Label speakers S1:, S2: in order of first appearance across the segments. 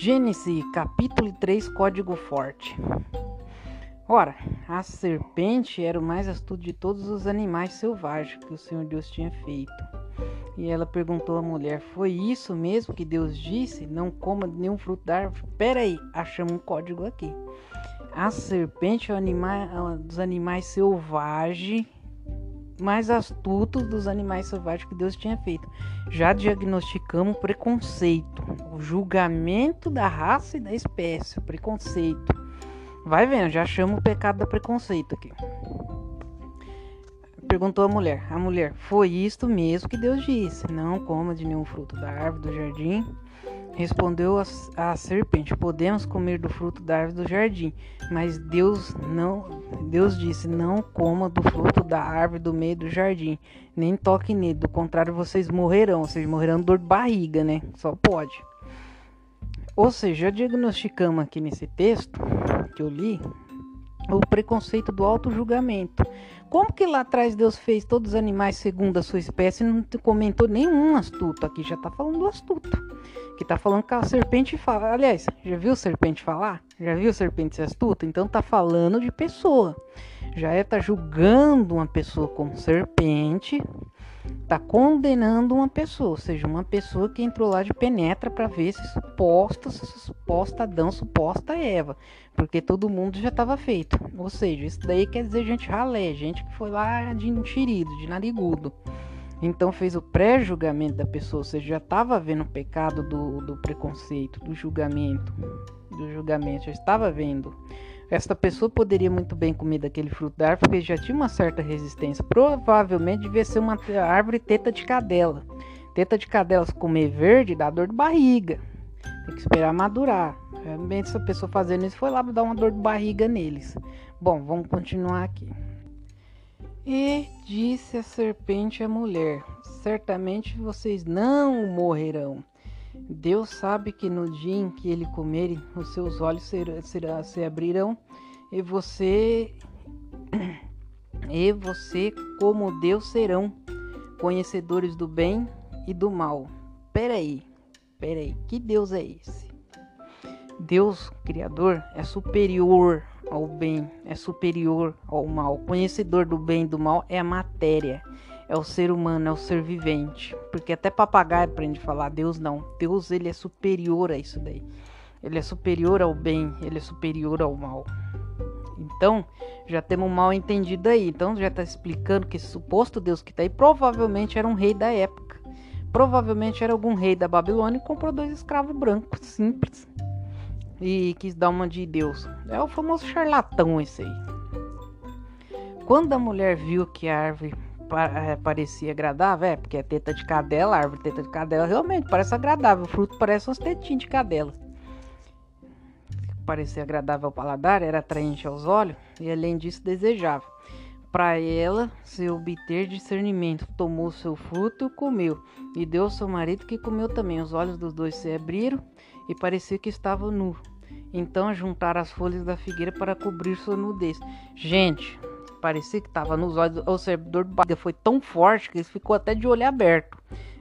S1: Gênesis, capítulo 3, código forte. Ora, a serpente era o mais astuto de todos os animais selvagens que o Senhor Deus tinha feito. E ela perguntou à mulher: Foi isso mesmo que Deus disse? Não coma nenhum fruto da árvore? Pera aí, achamos um código aqui. A serpente é animal, dos animais selvagens mais astutos dos animais selvagens que Deus tinha feito. Já diagnosticamos preconceito, o julgamento da raça e da espécie, preconceito. Vai vendo, já chama o pecado da preconceito aqui. Perguntou a mulher. A mulher, foi isto mesmo que Deus disse: Não coma de nenhum fruto da árvore do jardim. Respondeu a, a, serpente: Podemos comer do fruto da árvore do jardim, mas Deus não, Deus disse: Não coma do fruto da árvore do meio do jardim, nem toque nele, do contrário vocês morrerão, seja, morrerão de dor de barriga, né? Só pode. Ou seja, já diagnosticamos aqui nesse texto que eu li o preconceito do auto julgamento. Como que lá atrás Deus fez todos os animais segundo a sua espécie e não comentou nenhum astuto? Aqui já está falando do astuto. Que está falando que a serpente fala. Aliás, já viu serpente falar? Já viu serpente ser astuta? Então está falando de pessoa. Já é tá julgando uma pessoa como serpente, está condenando uma pessoa, ou seja, uma pessoa que entrou lá de penetra para ver se suposta, suposta Adão, suposta Eva, porque todo mundo já estava feito. Ou seja, isso daí quer dizer gente ralé, gente que foi lá de enxerido, de narigudo. Então fez o pré-julgamento da pessoa, ou seja, já estava vendo o pecado do, do preconceito, do julgamento, do julgamento, já estava vendo. Esta pessoa poderia muito bem comer daquele fruto da árvore porque já tinha uma certa resistência. Provavelmente devia ser uma árvore teta de cadela. Teta de cadela se comer verde dá dor de barriga. Tem que esperar madurar. Realmente essa pessoa fazendo isso foi lá dar uma dor de barriga neles. Bom, vamos continuar aqui. E disse a serpente à mulher: Certamente vocês não morrerão. Deus sabe que no dia em que ele comerem, os seus olhos será, será, se abrirão e você e você como Deus serão conhecedores do bem e do mal. Peraí, peraí, que Deus é esse? Deus Criador é superior ao bem, é superior ao mal. Conhecedor do bem e do mal é a matéria é o ser humano, é o ser vivente. Porque até papagaio aprende a falar, Deus não. Deus ele é superior a isso daí. Ele é superior ao bem, ele é superior ao mal. Então, já temos um mal entendido aí. Então, já está explicando que esse suposto Deus que está aí provavelmente era um rei da época. Provavelmente era algum rei da Babilônia e comprou dois escravos brancos, simples. E quis dar uma de Deus. É o famoso charlatão esse aí. Quando a mulher viu que a árvore é, parecia agradável, é, porque é teta de cadela, árvore teta de cadela, realmente parece agradável. O fruto parece uns tetinhos de cadela. Parecia agradável ao paladar, era atraente aos olhos e além disso desejável. Para ela se obter discernimento, tomou seu fruto e comeu, e deu ao seu marido que comeu também. Os olhos dos dois se abriram e parecia que estava nu. Então juntaram as folhas da figueira para cobrir sua nudez. Gente, parecia que tava nos olhos. O servidor foi tão forte que ele ficou até de olho aberto.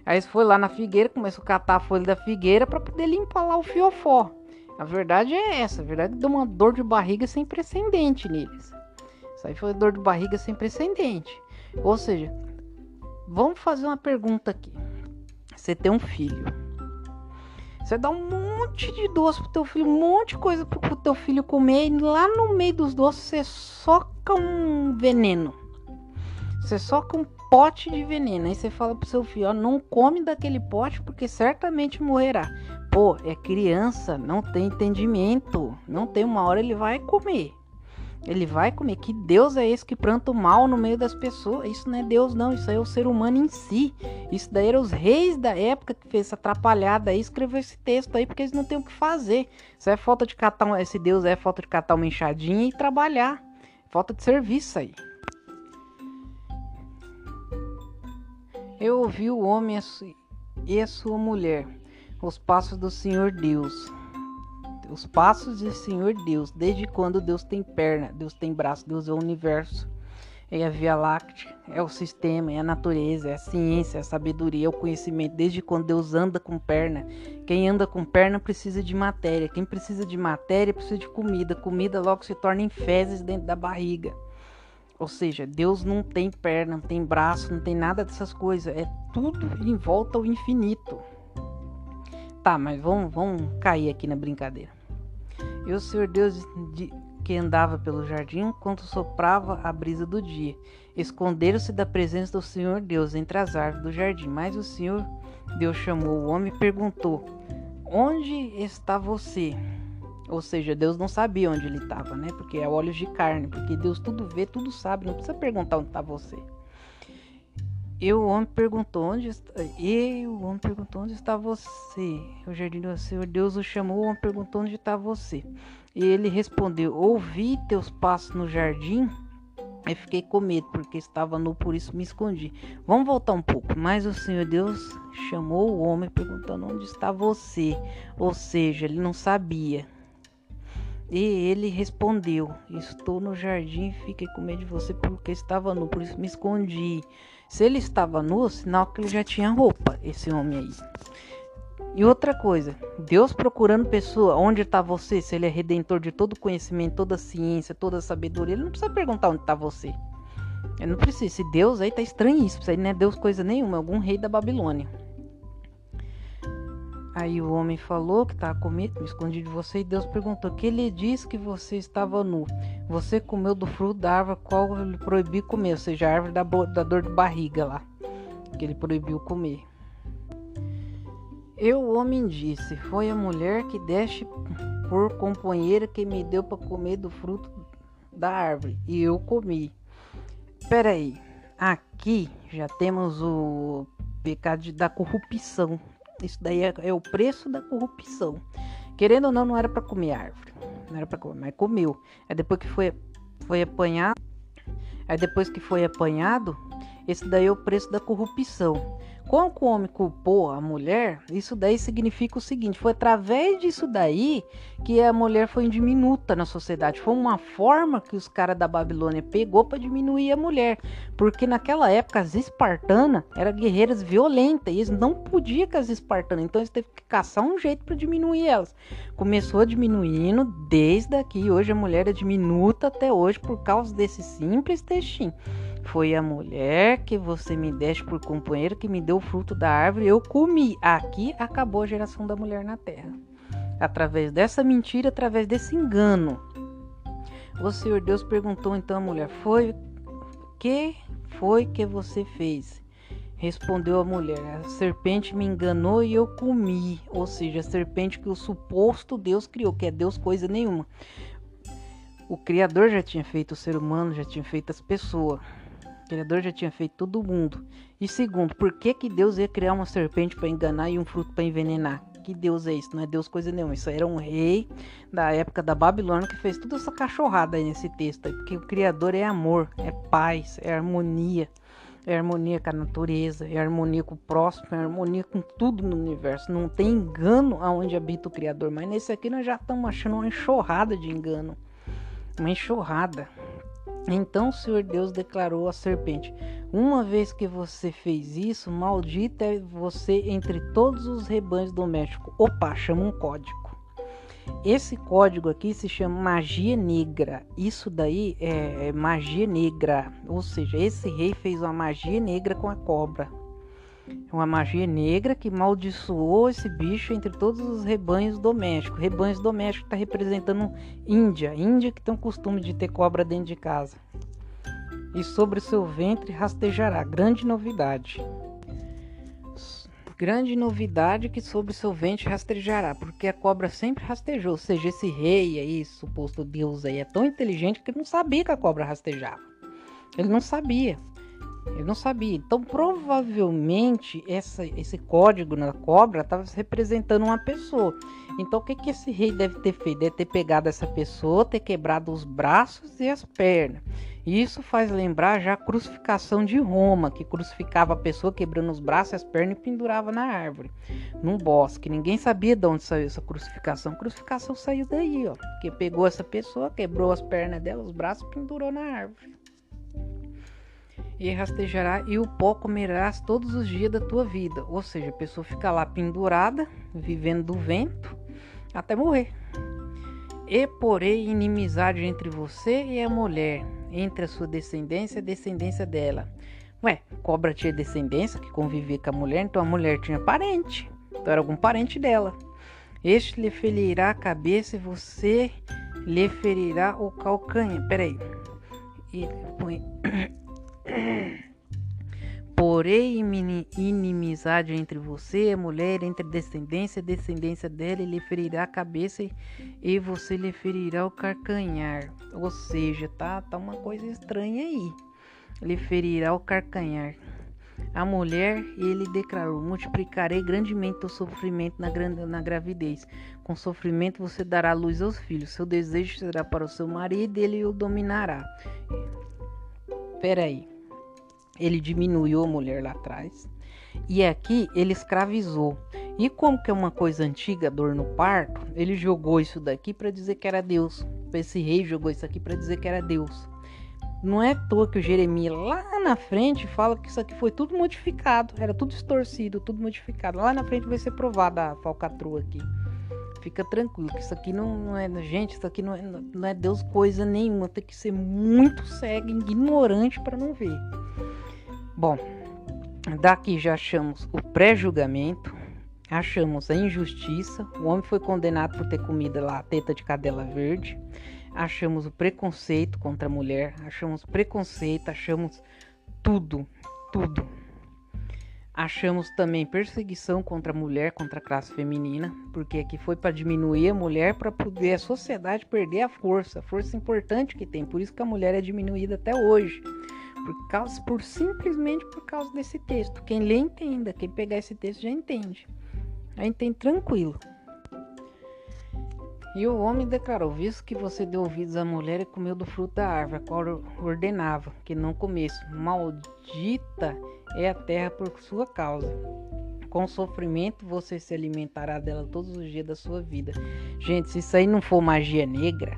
S1: Aí foi lá na figueira, começou a catar a folha da figueira para poder limpar lá o fiofó. A verdade é essa, a verdade deu uma dor de barriga sem precedente neles. Isso aí foi dor de barriga sem precedente. Ou seja, vamos fazer uma pergunta aqui. Você tem um filho. Você dá um monte de doce pro teu filho, um monte de coisa pro teu filho comer, e lá no meio dos doces você soca um veneno. Você soca um pote de veneno. Aí você fala pro seu filho, ó, não come daquele pote porque certamente morrerá. Pô, é criança, não tem entendimento. Não tem uma hora ele vai comer. Ele vai comer. Que Deus é esse que planta o mal no meio das pessoas? Isso não é Deus, não. Isso aí é o ser humano em si. Isso daí eram os reis da época que fez essa atrapalhada aí, escreveu esse texto aí, porque eles não têm o que fazer. Isso é falta de catar. Um, esse Deus é falta de catar uma enxadinha e trabalhar. Falta de serviço aí. Eu ouvi o homem e a sua mulher, os passos do Senhor Deus os passos do Senhor Deus, desde quando Deus tem perna, Deus tem braço, Deus é o universo. é a Via Láctea, é o sistema, é a natureza, é a ciência, é a sabedoria, é o conhecimento. Desde quando Deus anda com perna, quem anda com perna precisa de matéria. Quem precisa de matéria precisa de comida. Comida logo se torna em fezes dentro da barriga. Ou seja, Deus não tem perna, não tem braço, não tem nada dessas coisas. É tudo em volta ao infinito. Tá, mas vamos, vamos cair aqui na brincadeira. E o Senhor Deus de, que andava pelo jardim enquanto soprava a brisa do dia. Esconderam-se da presença do Senhor Deus entre as árvores do jardim. Mas o Senhor Deus chamou o homem e perguntou: Onde está você? Ou seja, Deus não sabia onde ele estava, né? Porque é olhos de carne, porque Deus tudo vê, tudo sabe, não precisa perguntar onde está você. E o homem perguntou onde está. E o homem perguntou onde está você. O jardim do Senhor Deus o chamou. O homem perguntou onde está você. E ele respondeu: Ouvi teus passos no jardim e fiquei com medo, porque estava nu, por isso me escondi. Vamos voltar um pouco. Mas o Senhor Deus chamou o homem perguntando: Onde está você? Ou seja, ele não sabia. E ele respondeu: Estou no jardim e fiquei com medo de você porque estava nu, por isso me escondi. Se ele estava nu, sinal que ele já tinha roupa, esse homem aí. E outra coisa, Deus procurando pessoa, onde está você? Se ele é redentor de todo conhecimento, toda ciência, toda sabedoria, ele não precisa perguntar onde está você. Ele não precisa. Esse Deus aí tá estranhíssimo. Isso aí não é Deus coisa nenhuma, é algum rei da Babilônia. Aí o homem falou que estava com medo, me escondi de você, e Deus perguntou: Que ele disse que você estava nu? Você comeu do fruto da árvore qual ele proibiu comer, ou seja, a árvore da, da dor de barriga lá, que ele proibiu comer. Eu, o homem, disse: Foi a mulher que deste por companheira que me deu para comer do fruto da árvore, e eu comi. Peraí, aqui já temos o pecado da corrupção. Isso daí é, é o preço da corrupção. Querendo ou não, não era para comer árvore. Não era para comer, mas comeu. Aí depois que foi, foi apanhado, aí depois que foi apanhado, esse daí é o preço da corrupção. Como o homem culpou a mulher, isso daí significa o seguinte: foi através disso daí que a mulher foi diminuta na sociedade. Foi uma forma que os caras da Babilônia pegou para diminuir a mulher, porque naquela época as espartanas eram guerreiras violentas e eles não podiam com as espartanas, então eles teve que caçar um jeito para diminuir elas. Começou diminuindo desde aqui. Hoje a mulher é diminuta até hoje por causa desse simples textinho. Foi a mulher que você me deste por companheiro que me deu o fruto da árvore, eu comi. Aqui acabou a geração da mulher na terra. Através dessa mentira, através desse engano. O Senhor Deus perguntou então à mulher: Foi que foi que você fez? Respondeu a mulher: A serpente me enganou e eu comi. Ou seja, a serpente que o suposto Deus criou, que é Deus coisa nenhuma. O Criador já tinha feito o ser humano, já tinha feito as pessoas. O Criador já tinha feito todo mundo. E segundo, por que, que Deus ia criar uma serpente para enganar e um fruto para envenenar? Que Deus é isso? Não é Deus coisa nenhuma. Isso era um rei da época da Babilônia que fez toda essa cachorrada aí nesse texto. Aí, porque o Criador é amor, é paz, é harmonia. É harmonia com a natureza, é harmonia com o próximo, é harmonia com tudo no universo. Não tem engano aonde habita o Criador. Mas nesse aqui nós já estamos achando uma enxurrada de engano. Uma enxurrada. Então o Senhor Deus declarou à serpente: Uma vez que você fez isso, maldita é você entre todos os rebanhos domésticos. Opa, chama um código. Esse código aqui se chama magia negra. Isso daí é, é magia negra. Ou seja, esse rei fez uma magia negra com a cobra. Uma magia negra que maldiçoou esse bicho entre todos os rebanhos domésticos. Rebanhos domésticos está representando Índia. Índia que tem o costume de ter cobra dentro de casa. E sobre seu ventre rastejará. Grande novidade. Grande novidade que sobre seu ventre rastejará, porque a cobra sempre rastejou. Ou seja, esse rei aí, suposto Deus aí, é tão inteligente que ele não sabia que a cobra rastejava. Ele não sabia. Ele não sabia. Então, provavelmente, essa, esse código na cobra estava representando uma pessoa. Então, o que, que esse rei deve ter feito? Deve ter pegado essa pessoa, ter quebrado os braços e as pernas. Isso faz lembrar já a crucificação de Roma, que crucificava a pessoa quebrando os braços e as pernas e pendurava na árvore, num bosque. Ninguém sabia de onde saiu essa crucificação. A crucificação saiu daí, ó. Que pegou essa pessoa, quebrou as pernas dela, os braços e pendurou na árvore. E rastejará e o pó comerás todos os dias da tua vida. Ou seja, a pessoa fica lá pendurada, vivendo do vento, até morrer. E porém inimizade entre você e a mulher, entre a sua descendência e a descendência dela. Ué, cobra tinha descendência que convivia com a mulher, então a mulher tinha parente. Então era algum parente dela. Este lhe ferirá a cabeça e você lhe ferirá o calcanhar. Peraí. E põe. Porém, inimizade entre você e a mulher, entre descendência e descendência dela, ele ferirá a cabeça e você lhe ferirá o carcanhar. Ou seja, tá, tá uma coisa estranha aí. Ele ferirá o carcanhar. A mulher, ele declarou: Multiplicarei grandemente o sofrimento na, na gravidez. Com sofrimento você dará luz aos filhos. Seu desejo será para o seu marido ele o dominará. Peraí ele diminuiu a mulher lá atrás. E aqui ele escravizou. E como que é uma coisa antiga, dor no parto, ele jogou isso daqui para dizer que era Deus. Esse rei jogou isso aqui para dizer que era Deus. Não é à toa que o Jeremias lá na frente fala que isso aqui foi tudo modificado, era tudo distorcido, tudo modificado. Lá na frente vai ser provada a falcatrua aqui. Fica tranquilo, que isso aqui não, não é. Gente, isso aqui não é, não é Deus coisa nenhuma. Tem que ser muito cego, ignorante para não ver. Bom, daqui já achamos o pré-julgamento, achamos a injustiça, o homem foi condenado por ter comido lá a teta de cadela verde, achamos o preconceito contra a mulher, achamos preconceito, achamos tudo, tudo. Achamos também perseguição contra a mulher, contra a classe feminina, porque aqui foi para diminuir a mulher para poder a sociedade perder a força, a força importante que tem. Por isso que a mulher é diminuída até hoje por causa, por simplesmente por causa desse texto. Quem lê entenda, quem pegar esse texto já entende. Já entende tranquilo. E o homem declarou: Visto que você deu ouvidos à mulher e comeu do fruto da árvore, a qual ordenava que não comesse, maldita é a terra por sua causa. Com sofrimento você se alimentará dela todos os dias da sua vida. Gente, se isso aí não for magia negra,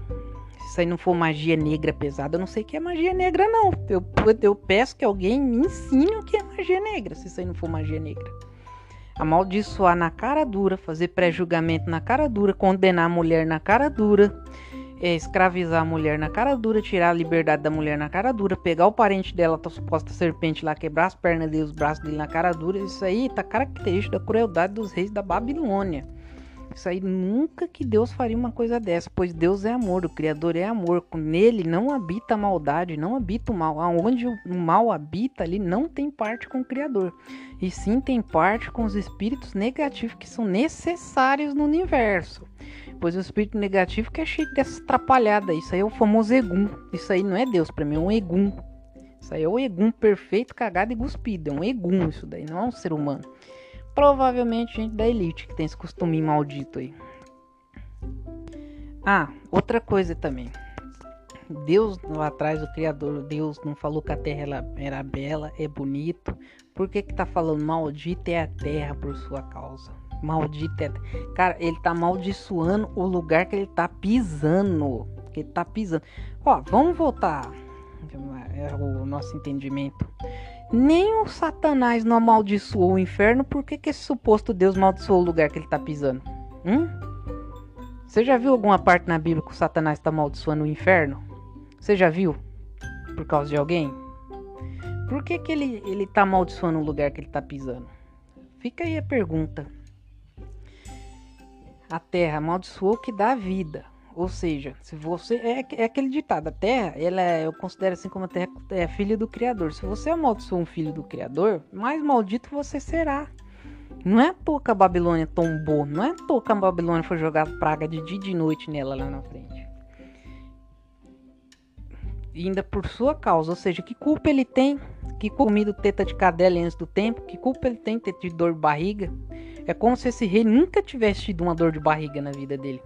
S1: aí não for magia negra pesada, eu não sei o que é magia negra, não. Eu, eu peço que alguém me ensine o que é magia negra, se isso aí não for magia negra. Amaldiçoar na cara dura, fazer pré-julgamento na cara dura, condenar a mulher na cara dura, é, escravizar a mulher na cara dura, tirar a liberdade da mulher na cara dura, pegar o parente dela, a suposta serpente lá, quebrar as pernas dele, os braços dele na cara dura. Isso aí tá característico da crueldade dos reis da Babilônia. Isso aí nunca que Deus faria uma coisa dessa, pois Deus é amor, o Criador é amor. Nele não habita a maldade, não habita o mal. Aonde o mal habita, ali não tem parte com o Criador. E sim tem parte com os espíritos negativos que são necessários no universo. Pois o espírito negativo que é cheio dessa atrapalhada. Isso aí é o famoso egum. Isso aí não é Deus, para mim é um egum. Isso aí é o egum perfeito, cagado e cuspido. É um egum isso daí, não é um ser humano. Provavelmente gente da elite que tem esse costume maldito aí. Ah, outra coisa também. Deus lá atrás, o Criador, Deus não falou que a terra era bela, é bonito. Por que que tá falando maldita é a terra por sua causa? Maldita é. Cara, ele tá amaldiçoando o lugar que ele tá pisando. Que ele tá pisando. Ó, vamos voltar. É o nosso entendimento. Nem o Satanás não amaldiçoou o inferno, por que, que esse suposto Deus amaldiçoou o lugar que ele está pisando? Hum? Você já viu alguma parte na Bíblia que o Satanás está amaldiçoando o inferno? Você já viu? Por causa de alguém? Por que, que ele, ele tá amaldiçoando o lugar que ele está pisando? Fica aí a pergunta. A terra amaldiçoou que dá vida. Ou seja, se você é, é aquele ditado, a Terra, ela é, eu considero assim como a Terra é filha do Criador. Se você amaldiçoa um filho do Criador, mais maldito você será. Não é à toa que a Babilônia tombou, não é à toa que a Babilônia foi jogar praga de dia e de noite nela lá na frente. E ainda por sua causa, ou seja, que culpa ele tem? Que comido teta de cadela antes do tempo? Que culpa ele tem ter de dor de barriga? É como se esse rei nunca tivesse tido uma dor de barriga na vida dele.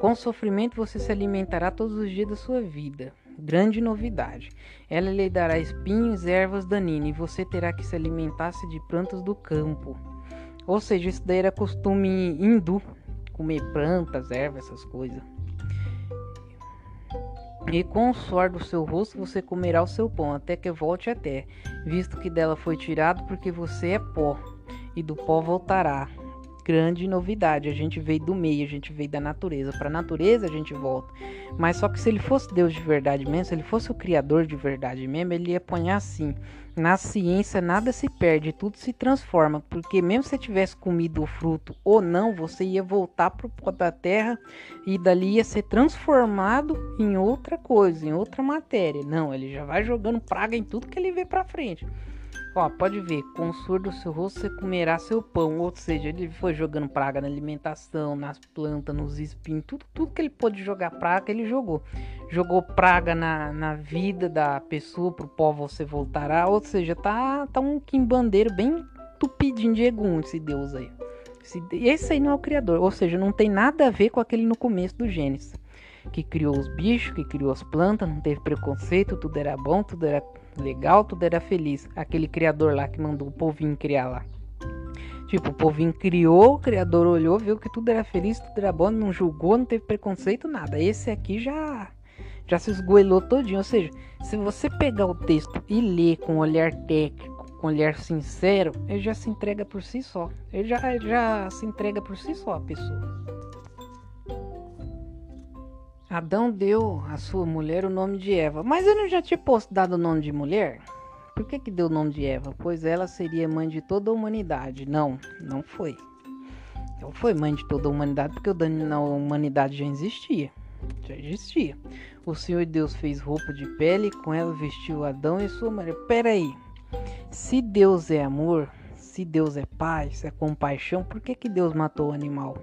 S1: Com sofrimento você se alimentará todos os dias da sua vida. Grande novidade. Ela lhe dará espinhos e ervas daninas, e você terá que se alimentar-se de plantas do campo. Ou seja, isso daí era costume hindu, comer plantas, ervas, essas coisas. E com o suor do seu rosto você comerá o seu pão, até que volte a terra, visto que dela foi tirado, porque você é pó, e do pó voltará grande novidade. A gente veio do meio, a gente veio da natureza. Para a natureza a gente volta. Mas só que se ele fosse Deus de verdade mesmo, se ele fosse o Criador de verdade mesmo, ele ia pôr assim: na ciência nada se perde, tudo se transforma. Porque mesmo se você tivesse comido o fruto ou não, você ia voltar para o pó da terra e dali ia ser transformado em outra coisa, em outra matéria. Não, ele já vai jogando praga em tudo que ele vê para frente. Ó, pode ver, com o suor do seu rosto você comerá seu pão. Ou seja, ele foi jogando praga na alimentação, nas plantas, nos espinhos, tudo, tudo que ele pôde jogar praga, ele jogou. Jogou praga na, na vida da pessoa, pro pó você voltará. Ou seja, tá, tá um quimbandeiro bem tupidinho de egum esse Deus aí. Esse, esse aí não é o Criador, ou seja, não tem nada a ver com aquele no começo do Gênesis. Que criou os bichos, que criou as plantas, não teve preconceito, tudo era bom, tudo era legal, tudo era feliz. Aquele criador lá que mandou o povinho criar lá. Tipo, o povinho criou, o criador olhou, viu que tudo era feliz, tudo era bom, não julgou, não teve preconceito, nada. Esse aqui já já se esgoelou todinho. Ou seja, se você pegar o texto e ler com olhar técnico, com olhar sincero, ele já se entrega por si só. Ele já, já se entrega por si só a pessoa. Adão deu à sua mulher o nome de Eva. Mas ele não já tinha posto dado o nome de mulher? Por que, que deu o nome de Eva? Pois ela seria mãe de toda a humanidade. Não, não foi. Não foi mãe de toda a humanidade, porque o dano na humanidade já existia. Já existia. O Senhor Deus fez roupa de pele, com ela vestiu Adão e sua mulher. Peraí. Se Deus é amor, se Deus é paz, é compaixão, por que, que Deus matou o animal?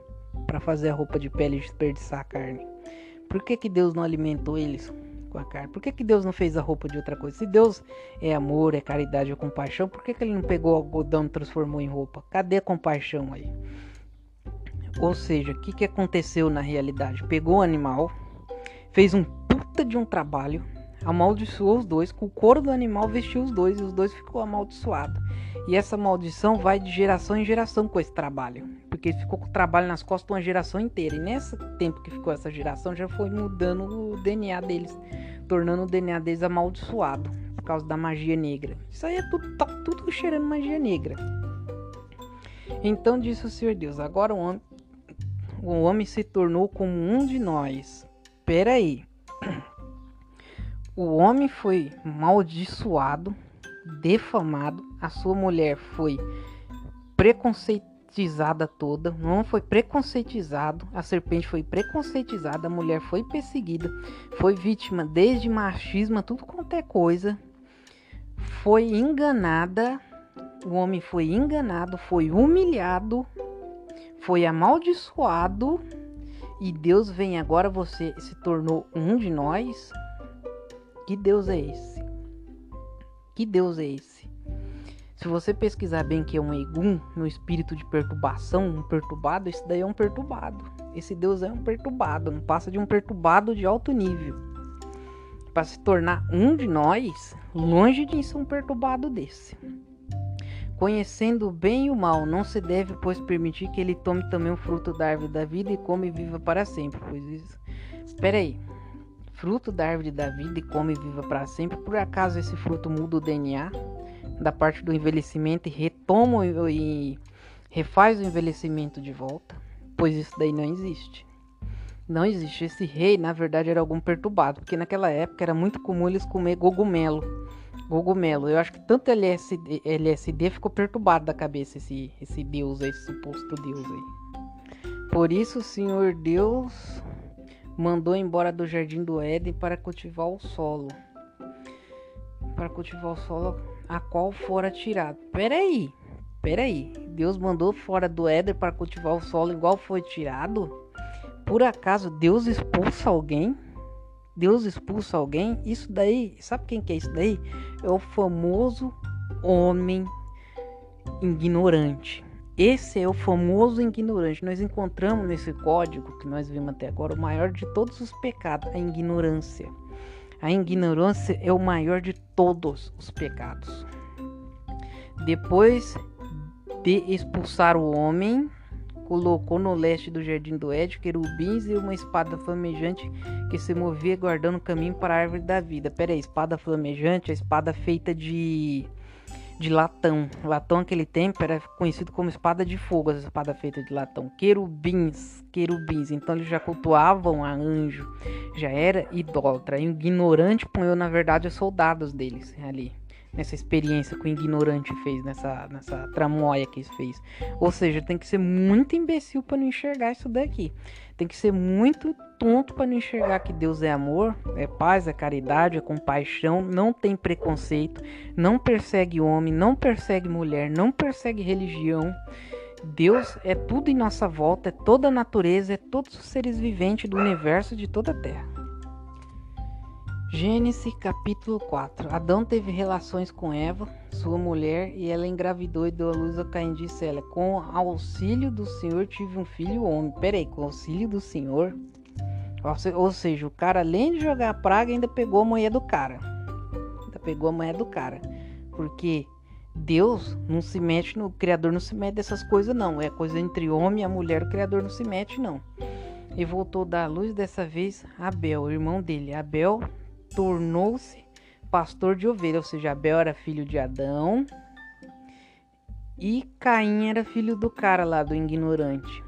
S1: Para fazer a roupa de pele e desperdiçar a carne? Por que, que Deus não alimentou eles com a carne? Por que, que Deus não fez a roupa de outra coisa? Se Deus é amor, é caridade, é compaixão, por que, que ele não pegou algodão e transformou em roupa? Cadê a compaixão aí? Ou seja, o que, que aconteceu na realidade? Pegou o animal, fez um puta de um trabalho, amaldiçoou os dois, com o couro do animal vestiu os dois e os dois ficou amaldiçoado. E essa maldição vai de geração em geração com esse trabalho. Porque ele ficou com o trabalho nas costas uma geração inteira. E nesse tempo que ficou essa geração, já foi mudando o DNA deles, tornando o DNA deles amaldiçoado por causa da magia negra. Isso aí é tudo, tá tudo cheirando magia negra. Então disse o Senhor Deus: Agora o homem, o homem se tornou como um de nós. Pera aí. O homem foi maldiçoado defamado, a sua mulher foi preconceitizada toda, o homem foi preconceitizado, a serpente foi preconceitizada, a mulher foi perseguida, foi vítima desde machismo, tudo quanto é coisa, foi enganada, o homem foi enganado, foi humilhado, foi amaldiçoado e Deus vem agora, você se tornou um de nós. Que Deus é esse? Que Deus é esse? Se você pesquisar bem que é um Egum, no espírito de perturbação, um perturbado, esse daí é um perturbado. Esse Deus é um perturbado, não passa de um perturbado de alto nível. Para se tornar um de nós, longe de ser um perturbado desse. Conhecendo o bem e o mal, não se deve, pois, permitir que ele tome também o fruto da árvore da vida e come e viva para sempre. Pois isso. Espera aí fruto da árvore da vida e come viva para sempre. Por acaso esse fruto muda o DNA da parte do envelhecimento e retoma e refaz o envelhecimento de volta? Pois isso daí não existe. Não existe. Esse rei, na verdade, era algum perturbado, porque naquela época era muito comum eles comer cogumelo. Cogumelo. Eu acho que tanto LSD, LSD ficou perturbado da cabeça esse, esse deus, esse suposto deus aí. Por isso, Senhor Deus mandou embora do jardim do Éden para cultivar o solo. Para cultivar o solo a qual fora tirado. Peraí, peraí. Deus mandou fora do Éden para cultivar o solo igual foi tirado? Por acaso Deus expulsa alguém? Deus expulsa alguém? Isso daí, sabe quem que é isso daí? É o famoso homem ignorante. Esse é o famoso ignorante. Nós encontramos nesse código que nós vimos até agora o maior de todos os pecados, a ignorância. A ignorância é o maior de todos os pecados. Depois de expulsar o homem, colocou no leste do jardim do Éden querubins e uma espada flamejante que se movia guardando o caminho para a árvore da vida. Pera aí, espada flamejante, a espada feita de de latão. Latão aquele tempo era conhecido como espada de fogo, essa espada feita de latão. Querubins, querubins. Então eles já cultuavam a anjo, já era idólatra. E o ignorante punhou na verdade os soldados deles ali nessa experiência que o ignorante fez, nessa, nessa tramóia que ele fez. Ou seja, tem que ser muito imbecil para não enxergar isso daqui. Tem que ser muito tonto para não enxergar que Deus é amor, é paz, é caridade, é compaixão, não tem preconceito, não persegue homem, não persegue mulher, não persegue religião. Deus é tudo em nossa volta, é toda a natureza, é todos os seres viventes do universo de toda a terra. Gênesis capítulo 4 Adão teve relações com Eva, sua mulher, e ela engravidou e deu à luz a Caim. Disse ela: Com auxílio do Senhor tive um filho homem. Peraí, com auxílio do Senhor? Ou seja, o cara além de jogar a praga ainda pegou a mulher do cara. Ainda pegou a mulher do cara. Porque Deus não se mete no. O Criador não se mete dessas coisas, não. É coisa entre homem e a mulher, o Criador não se mete, não. E voltou da luz dessa vez Abel, irmão dele. Abel tornou-se pastor de ovelhas, ou seja, Abel era filho de Adão e Caim era filho do cara lá, do ignorante.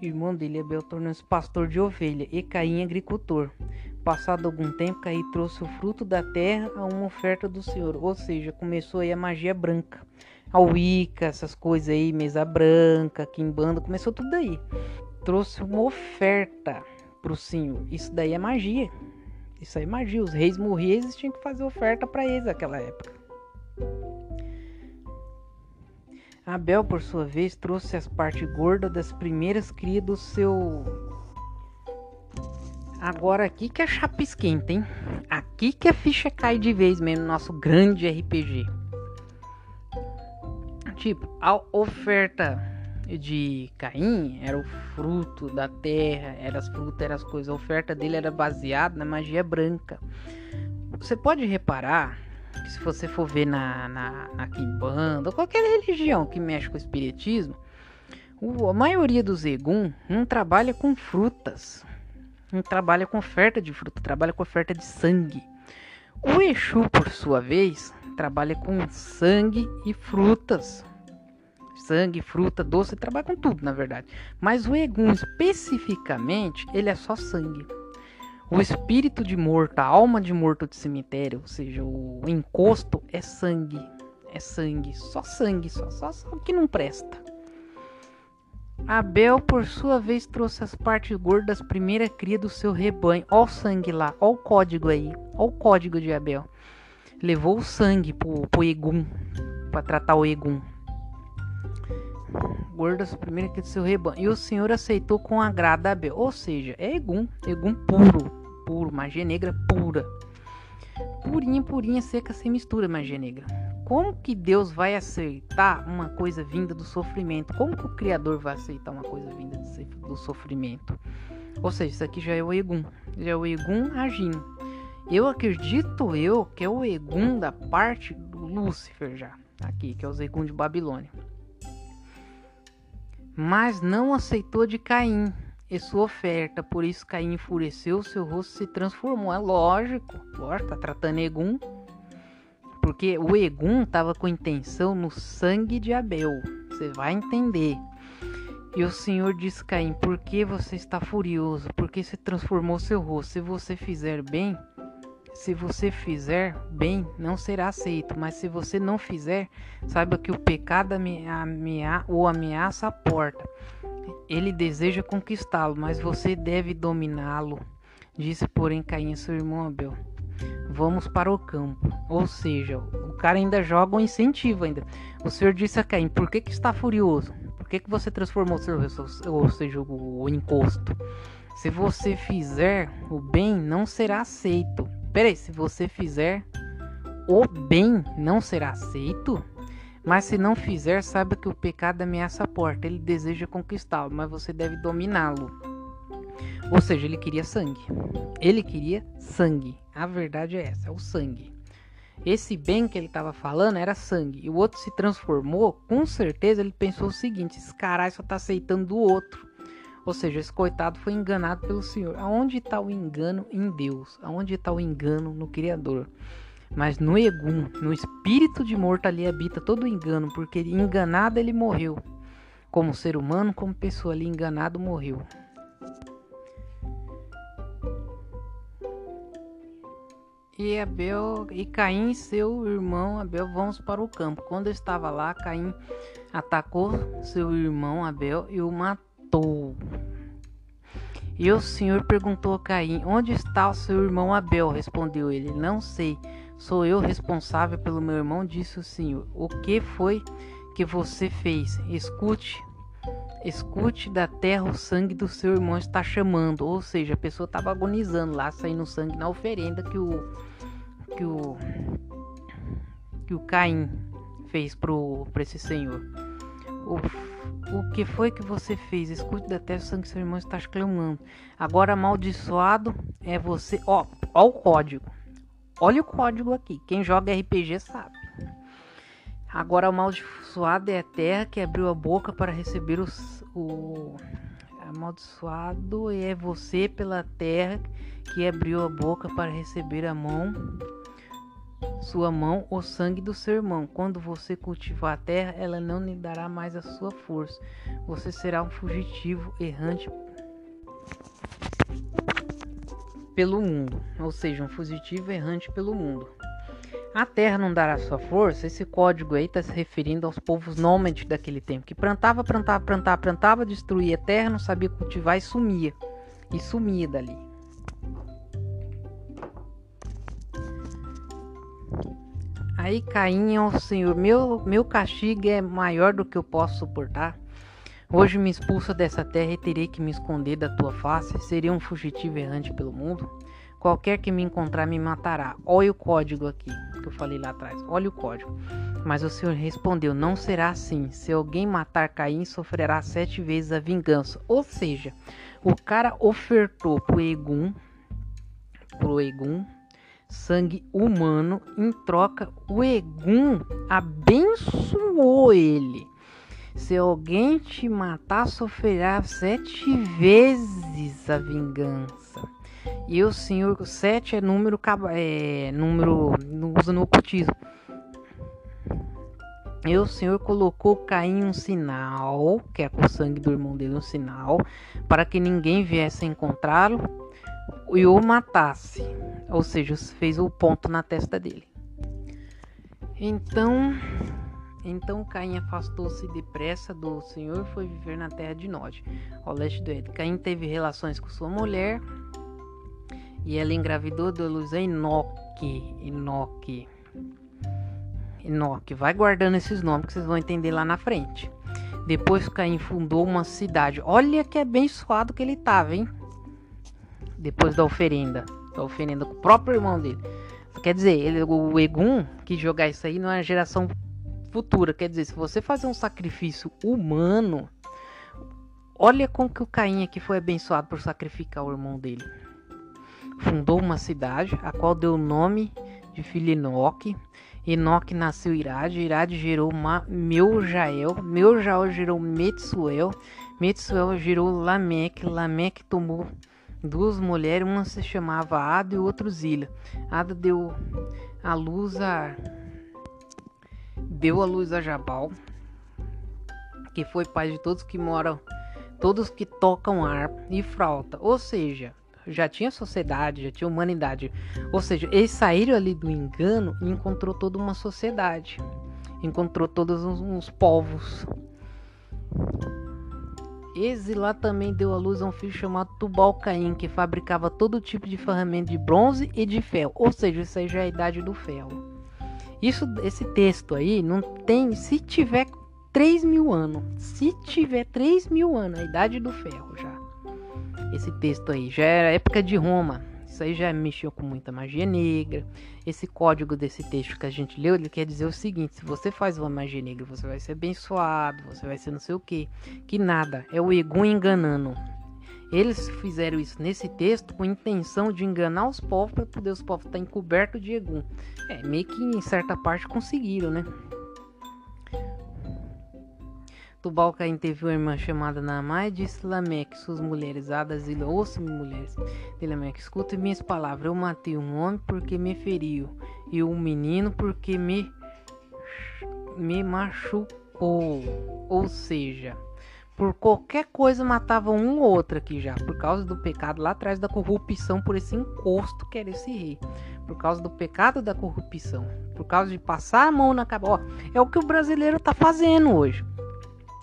S1: Irmão dele, Abel, tornou-se pastor de ovelha e Caim agricultor. Passado algum tempo, Caim trouxe o fruto da terra a uma oferta do Senhor, ou seja, começou aí a magia branca. A Wicca, essas coisas aí, mesa branca, quimbanda, começou tudo aí. Trouxe uma oferta para o Senhor. Isso daí é magia. Isso aí é magia. Os reis morriam, eles tinham que fazer oferta para eles naquela época. Abel, por sua vez, trouxe as partes gordas das primeiras crias do seu. Agora aqui que a chapa esquenta, hein? Aqui que a ficha cai de vez mesmo no nosso grande RPG. Tipo, a oferta de Caim era o fruto da terra, era as frutas, eram as coisas. A oferta dele era baseada na magia branca. Você pode reparar que se você for ver na, na, na Kimbanda, qualquer religião que mexe com o espiritismo, a maioria dos Egum não trabalha com frutas, não trabalha com oferta de fruta, trabalha com oferta de sangue. O Exu, por sua vez, trabalha com sangue e frutas sangue, fruta, doce, trabalha com tudo, na verdade. Mas o Egum especificamente, ele é só sangue. O espírito de morto, a alma de morto de cemitério, ou seja, o encosto é sangue. É sangue, só sangue, só, só, só que não presta. Abel, por sua vez, trouxe as partes gordas da primeira cria do seu rebanho. Ó o sangue lá, ó o código aí, ó o código de Abel. Levou o sangue pro, pro Egum, para tratar o Egum gordas primeiro que seu rebanho. E o Senhor aceitou com agrado Abel. Ou seja, é Egum, Egum puro, puro, magia negra pura. Purinha, purinha, seca, sem mistura, magia negra. Como que Deus vai aceitar uma coisa vinda do sofrimento? Como que o Criador vai aceitar uma coisa vinda do sofrimento? Ou seja, isso aqui já é o Egum, já é o Egum agindo. Eu acredito eu que é o Egum da parte do Lúcifer já, aqui, que é o Egum de Babilônia mas não aceitou de Caim e sua oferta. Por isso Caim enfureceu, seu rosto se transformou. É lógico, lógico, tá tratando Egum. Porque o Egum estava com intenção no sangue de Abel. Você vai entender. E o Senhor disse Caim: Por que você está furioso? Por que se transformou seu rosto? Se você fizer bem, se você fizer bem, não será aceito, mas se você não fizer, saiba que o pecado amea ou ameaça a porta. Ele deseja conquistá-lo, mas você deve dominá-lo. Disse, porém, Caim seu irmão Abel. Vamos para o campo. Ou seja, o cara ainda joga um incentivo ainda. O Senhor disse a Caim, por que, que está furioso? Por que, que você transformou o seu, ou seja, o encosto? Se você fizer o bem, não será aceito Peraí, se você fizer o bem, não será aceito? Mas se não fizer, saiba que o pecado ameaça a porta. Ele deseja conquistá-lo, mas você deve dominá-lo. Ou seja, ele queria sangue. Ele queria sangue. A verdade é essa, é o sangue. esse bem que ele estava falando era sangue. E o outro se transformou, com certeza ele pensou o seguinte: esse caralho só está aceitando do outro. Ou seja, esse coitado foi enganado pelo Senhor. Aonde está o engano em Deus? Aonde está o engano no Criador? Mas no Egum, no espírito de morto ali habita todo o engano, porque enganado ele morreu. Como ser humano, como pessoa ali enganado morreu. E Abel e Caim, seu irmão Abel, vamos para o campo. Quando estava lá, Caim atacou seu irmão Abel e o matou. E o Senhor perguntou a Caim: Onde está o seu irmão Abel? Respondeu ele: Não sei. Sou eu responsável pelo meu irmão, disse o Senhor. O que foi que você fez? Escute, escute da terra o sangue do seu irmão está chamando. Ou seja, a pessoa estava agonizando lá, saindo sangue na oferenda que o que o que o Caim fez para esse senhor. O que foi que você fez? Escute da terra o sangue seu irmão está clamando. Agora amaldiçoado é você. Ó, ó o código. Olha o código aqui. Quem joga RPG sabe. Agora amaldiçoado é a terra que abriu a boca para receber os, o amaldiçoado é você pela terra que abriu a boca para receber a mão sua mão o sangue do seu irmão. Quando você cultivar a terra, ela não lhe dará mais a sua força. Você será um fugitivo errante pelo mundo, ou seja, um fugitivo errante pelo mundo. A terra não dará sua força, esse código aí está se referindo aos povos nômades daquele tempo, que plantava, plantava, plantava, plantava, destruía a terra, não sabia cultivar e sumia. E sumia dali. Aí Caim ao Senhor, meu, meu castigo é maior do que eu posso suportar. Hoje me expulsa dessa terra e terei que me esconder da tua face. Seria um fugitivo errante pelo mundo. Qualquer que me encontrar me matará. Olha o código aqui que eu falei lá atrás. Olha o código. Mas o Senhor respondeu: Não será assim. Se alguém matar Caim, sofrerá sete vezes a vingança. Ou seja, o cara ofertou pro Egum, pro Egum, sangue humano, em troca, o Egum abençoou ele. Se alguém te matar, sofrerá sete vezes a vingança. E o Senhor, sete é número, é, número usa no ocultismo. E o Senhor colocou Caim um sinal, que é com o sangue do irmão dele, um sinal, para que ninguém viesse encontrá-lo e o matasse. Ou seja, fez o ponto na testa dele. Então, então Caim afastou-se depressa do Senhor e foi viver na terra de Nod, ao leste do Éden. Caim teve relações com sua mulher e ela engravidou de luz a Enoque. Enoque. Enoque. Vai guardando esses nomes que vocês vão entender lá na frente. Depois Caim fundou uma cidade. Olha que abençoado que ele estava, hein? Depois da oferenda. Da oferenda com o próprio irmão dele. Quer dizer, ele, o Egum que jogar isso aí não é geração futura. Quer dizer, se você fazer um sacrifício humano, olha como que o Caim aqui foi abençoado por sacrificar o irmão dele. Fundou uma cidade, a qual deu o nome de filho Enoque. Enoque nasceu Irade, Irade gerou Meujael, Meujael gerou Metsuel, Metsuel gerou Lameque, Lameque tomou duas mulheres, uma se chamava Ada e outra Zila. Ada deu a luz a deu a luz a Jabal, que foi pai de todos que moram, todos que tocam harpa e flauta. Ou seja, já tinha sociedade, já tinha humanidade. Ou seja, eles saíram ali do engano e encontrou toda uma sociedade. Encontrou todos uns, uns povos. Exilá também deu à luz a um filho chamado Tubal-Caim, que fabricava todo tipo de ferramenta de bronze e de ferro. Ou seja, isso aí já é a idade do ferro. Isso, esse texto aí não tem. Se tiver 3 mil anos, se tiver 3 mil anos, a idade do ferro já. Esse texto aí já era época de Roma. Isso aí já mexeu com muita magia negra. Esse código desse texto que a gente leu, ele quer dizer o seguinte: se você faz uma magia negra, você vai ser abençoado, você vai ser não sei o que. Que nada, é o Egum enganando. Eles fizeram isso nesse texto com a intenção de enganar os povos para poder os povos estar encobertos de Egum. É, meio que em certa parte conseguiram, né? Tubal-Caim teve uma irmã chamada Naamá e disse Lameque, suas mulheres, Adas e ouça-me mulheres. De Lameque, escuta minhas palavras. Eu matei um homem porque me feriu e um menino porque me, me machucou. Ou seja, por qualquer coisa matava um ou outro aqui já, por causa do pecado lá atrás da corrupção, por esse encosto que era esse rei, por causa do pecado da corrupção, por causa de passar a mão na cabeça. É o que o brasileiro tá fazendo hoje.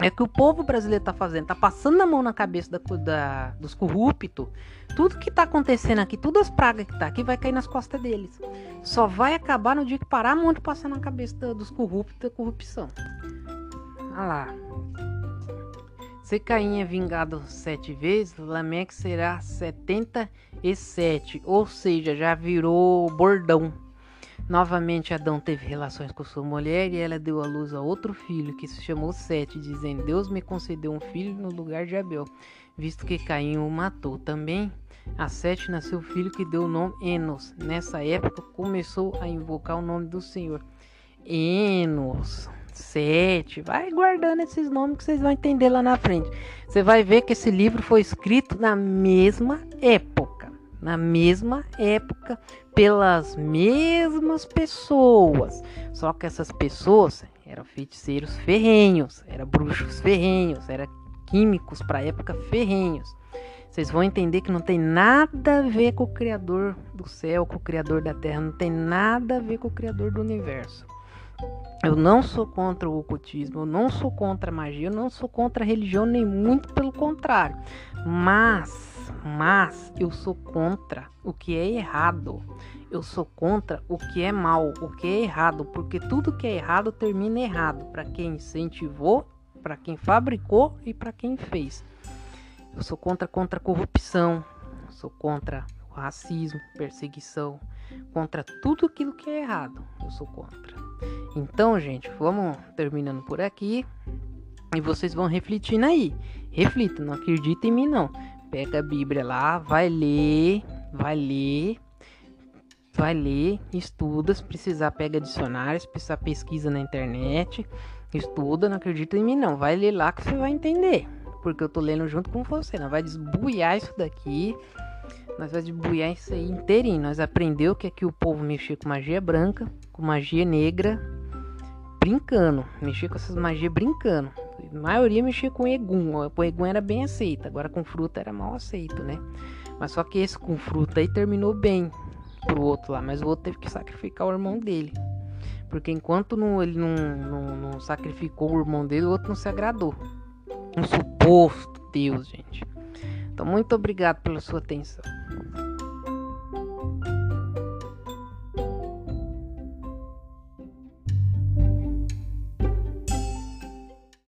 S1: É que o povo brasileiro tá fazendo, tá passando a mão na cabeça da, da, dos corruptos. Tudo que tá acontecendo aqui, todas as pragas que tá aqui, vai cair nas costas deles. Só vai acabar no dia que parar a mão de passar na cabeça da, dos corruptos da corrupção. Olha lá. Se Caim é vingado sete vezes, Lameque será setenta e sete, ou seja, já virou bordão. Novamente Adão teve relações com sua mulher e ela deu à luz a outro filho, que se chamou Sete, dizendo: Deus me concedeu um filho no lugar de Abel, visto que Caim o matou. Também a Sete nasceu filho que deu o nome Enos. Nessa época começou a invocar o nome do Senhor. Enos, Sete, vai guardando esses nomes que vocês vão entender lá na frente. Você vai ver que esse livro foi escrito na mesma época na mesma época pelas mesmas pessoas. Só que essas pessoas eram feiticeiros ferrenhos, eram bruxos ferrenhos, eram químicos para a época ferrenhos. Vocês vão entender que não tem nada a ver com o Criador do céu, com o Criador da terra, não tem nada a ver com o Criador do universo. Eu não sou contra o ocultismo, eu não sou contra a magia, eu não sou contra a religião, nem muito pelo contrário. Mas mas eu sou contra o que é errado. Eu sou contra o que é mal, o que é errado, porque tudo que é errado termina errado para quem incentivou, para quem fabricou e para quem fez. Eu sou contra contra a corrupção, sou contra o racismo, perseguição, contra tudo aquilo que é errado. Eu sou contra. Então, gente, vamos terminando por aqui. E vocês vão refletindo aí. Reflita, não acredita em mim não pega a Bíblia lá, vai ler, vai ler, vai ler, estuda, se precisar pega dicionário, se precisar pesquisa na internet, estuda, não acredita em mim não, vai ler lá que você vai entender, porque eu tô lendo junto com você, não vai desbuiar isso daqui, nós vamos desbuiar isso aí inteirinho, nós aprendeu que aqui o povo mexia com magia branca, com magia negra, brincando, mexia com essas magias brincando, a maioria mexia com egum. O egum era bem aceito, agora com fruta era mal aceito, né? Mas só que esse com fruta aí terminou bem pro outro lá, mas o outro teve que sacrificar o irmão dele. Porque enquanto não, ele não, não, não sacrificou o irmão dele, o outro não se agradou. Um suposto Deus, gente. Então, muito obrigado pela sua atenção.